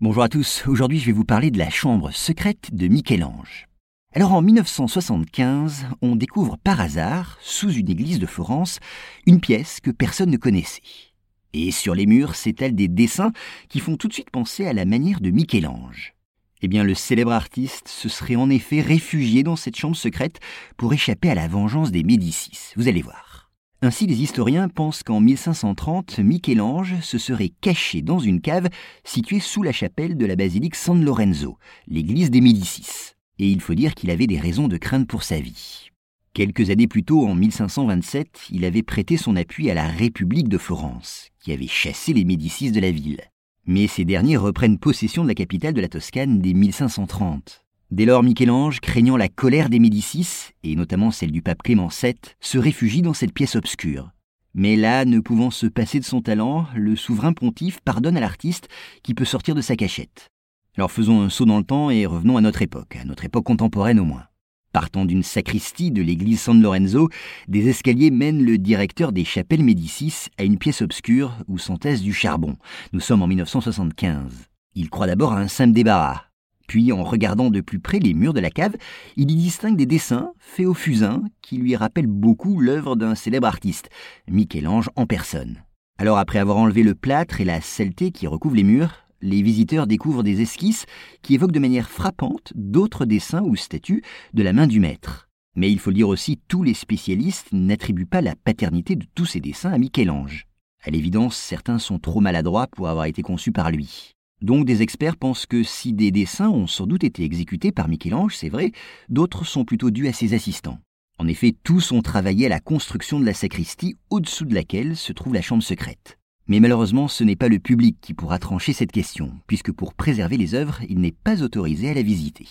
Bonjour à tous, aujourd'hui je vais vous parler de la chambre secrète de Michel-Ange. Alors en 1975, on découvre par hasard, sous une église de Florence, une pièce que personne ne connaissait. Et sur les murs s'étalent des dessins qui font tout de suite penser à la manière de Michel-Ange. Eh bien, le célèbre artiste se serait en effet réfugié dans cette chambre secrète pour échapper à la vengeance des Médicis. Vous allez voir. Ainsi, les historiens pensent qu'en 1530, Michel-Ange se serait caché dans une cave située sous la chapelle de la basilique San Lorenzo, l'église des Médicis. Et il faut dire qu'il avait des raisons de crainte pour sa vie. Quelques années plus tôt, en 1527, il avait prêté son appui à la République de Florence, qui avait chassé les Médicis de la ville. Mais ces derniers reprennent possession de la capitale de la Toscane dès 1530. Dès lors, Michel-Ange, craignant la colère des Médicis, et notamment celle du pape Clément VII, se réfugie dans cette pièce obscure. Mais là, ne pouvant se passer de son talent, le souverain pontife pardonne à l'artiste qui peut sortir de sa cachette. Alors faisons un saut dans le temps et revenons à notre époque, à notre époque contemporaine au moins. Partant d'une sacristie de l'église San Lorenzo, des escaliers mènent le directeur des chapelles Médicis à une pièce obscure où s'entasse du charbon. Nous sommes en 1975. Il croit d'abord à un simple débarras, puis, en regardant de plus près les murs de la cave, il y distingue des dessins faits au fusain qui lui rappellent beaucoup l'œuvre d'un célèbre artiste, Michel-Ange en personne. Alors, après avoir enlevé le plâtre et la saleté qui recouvre les murs, les visiteurs découvrent des esquisses qui évoquent de manière frappante d'autres dessins ou statues de la main du maître. Mais il faut dire aussi, tous les spécialistes n'attribuent pas la paternité de tous ces dessins à Michel-Ange. À l'évidence, certains sont trop maladroits pour avoir été conçus par lui. Donc des experts pensent que si des dessins ont sans doute été exécutés par Michel-Ange, c'est vrai, d'autres sont plutôt dus à ses assistants. En effet, tous ont travaillé à la construction de la sacristie au-dessous de laquelle se trouve la chambre secrète. Mais malheureusement, ce n'est pas le public qui pourra trancher cette question, puisque pour préserver les œuvres, il n'est pas autorisé à la visiter.